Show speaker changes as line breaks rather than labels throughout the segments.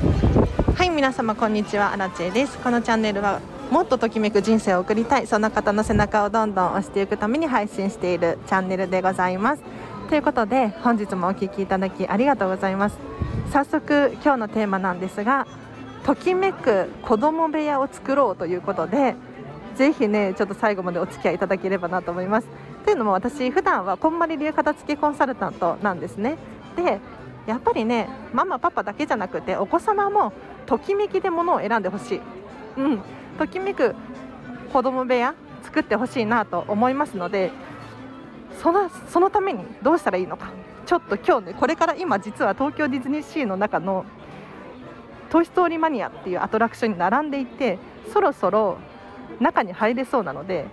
はい皆様こんにちは。アラチェです。このチャンネルはもっとときめく人生を送りたい。その方の背中をどんどん押していくために配信しているチャンネルでございます。ということで本日もお聴きいただきありがとうございます。早速今日のテーマなんですがときめく子供部屋を作ろうということでぜひねちょっと最後までお付き合いいただければなと思います。というのも私普段はこんまり流片付けコンサルタントなんですね。でやっぱりねママパパだけじゃなくてお子様もときめきで物を選んでほしい、うん、ときめく子供部屋作ってほしいなと思いますのでそのそのためにどうしたらいいのか。ちょっと今日ねこれから今実は東京ディズニーシーの中のトイ・ストーリーマニアっていうアトラクションに並んでいてそろそろ中に入れそうなので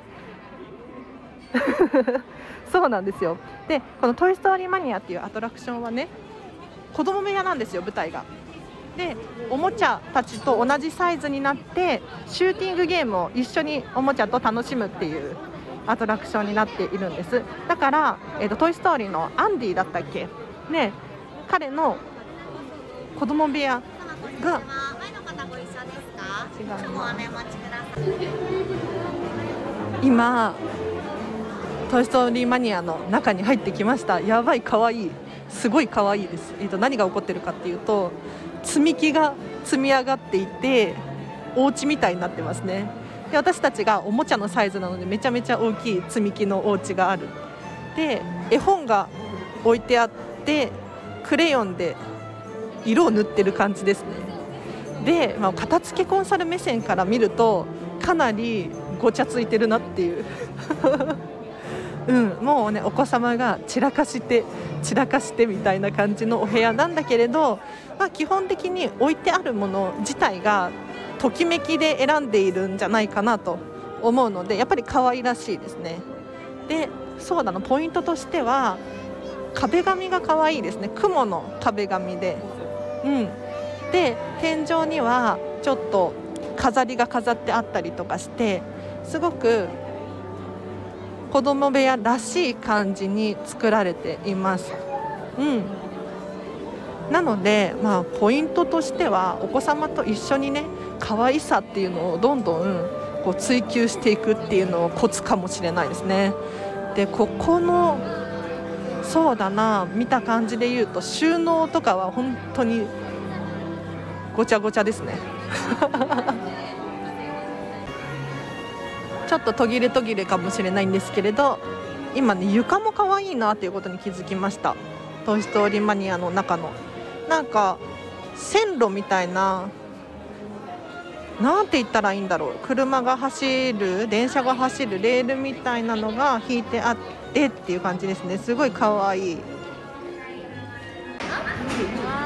そうなんですよ。でこの「トイ・ストーリーマニア」っていうアトラクションはね子供部屋なんですよ舞台が。でおもちゃたちと同じサイズになってシューティングゲームを一緒におもちゃと楽しむっていうアトラクションになっているんです。だから「えーと、トイ・ストーリー」のアンディだったっけ？ね彼の子供部屋が今トイ・ストーリーマニアの中に入ってきました。やばい可愛い。いすごい可愛いいです、えーと、何が起こってるかっていうと積み木が積み上がっていてお家みたいになってますね。で私たちがおもちゃのサイズなのでめちゃめちゃ大きい積み木のお家がある。で絵本が置いてあってクレヨンで色を塗ってる感じですね。で、まあ、片付けコンサル目線から見るとかなりごちゃついてるなっていう。うん、もうねお子様が散らかして散らかしてみたいな感じのお部屋なんだけれど、まあ、基本的に置いてあるもの自体がときめきで選んでいるんじゃないかなと思うのでやっぱり可愛らしいですね。でそうだのポイントとしては壁紙が可愛いですね。雲の壁紙で。うん。で天井にはちょっと飾りが飾ってあったりとかしてすごく子供部屋らしい感じに作られています。うんなので、まあ、ポイントとしてはお子様と一緒にね可愛さっていうのをどんどんこう追求していくっていうのをコツかもしれないですね。でここのそうだな見た感じで言うと収納とかは本当にごちゃごちゃですね。ちょっと途切れ途切れかもしれないんですけれど今ね床も可愛いなっていうことに気づきました「トイ・ストーリーマニア」の中の。なんか線路みたいななんて言ったらいいんだろう。車が走る電車が走るレールみたいなのが引いてあってっていう感じですね。すごい可愛い。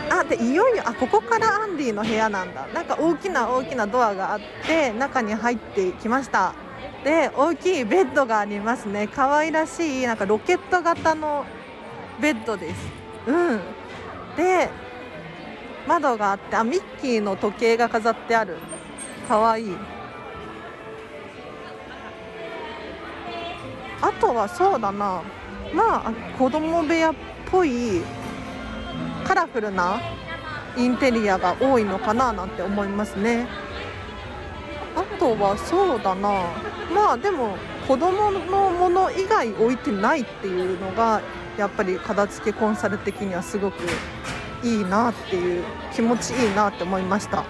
あでいよいよあここからアンディの部屋なんだ。なんか大きな大きなドアがあって中に入ってきました。で大きいベッドがありますね。可愛らしいなんかロケット型のベッドです。うん。で窓があってあミッキーの時計が飾ってある。可愛い。あとはそうだな。まあ子供部屋っぽいカラフルなインテリアが多いのかななんて思いますね。あとはそうだな。まあでも子供のもの以外置いてないっていうのがやっぱり片付けコンサル的にはすごくいいなっていう気持ちいいなって思いました。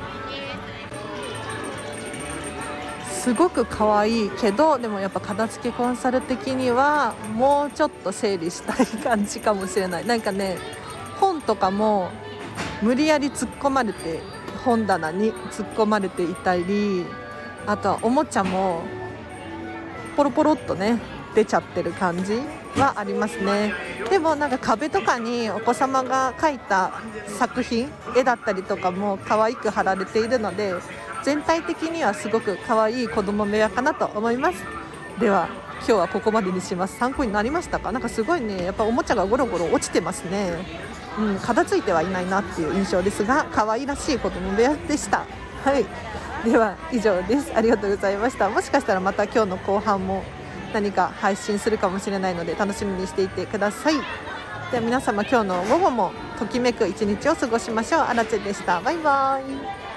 すごく可愛いけどでもやっぱ片付けコンサル的にはもうちょっと整理したい感じかもしれない。なんかね本とかも無理やり突っ込まれて本棚に突っ込まれていたりあとはおもちゃもポロポロっとね出ちゃってる感じはありますね。でもなんか壁とかにお子様が描いた作品絵だったりとかも可愛く貼られているので全体的にはすごく可愛い子供部屋かなと思います。では今日はここまでにします。参考になりましたか？なかすごいねやっぱおもちゃがゴロゴロ落ちてますね。うん片付いてはいないなっていう印象ですが可愛らしい子供部屋でした。はい。では以上です。ありがとうございました。もしかしたらまた今日の後半も何か配信するかもしれないので楽しみにしていてください。では皆様今日の午後もときめく一日を過ごしましょう。あらちでした。バイバーイ。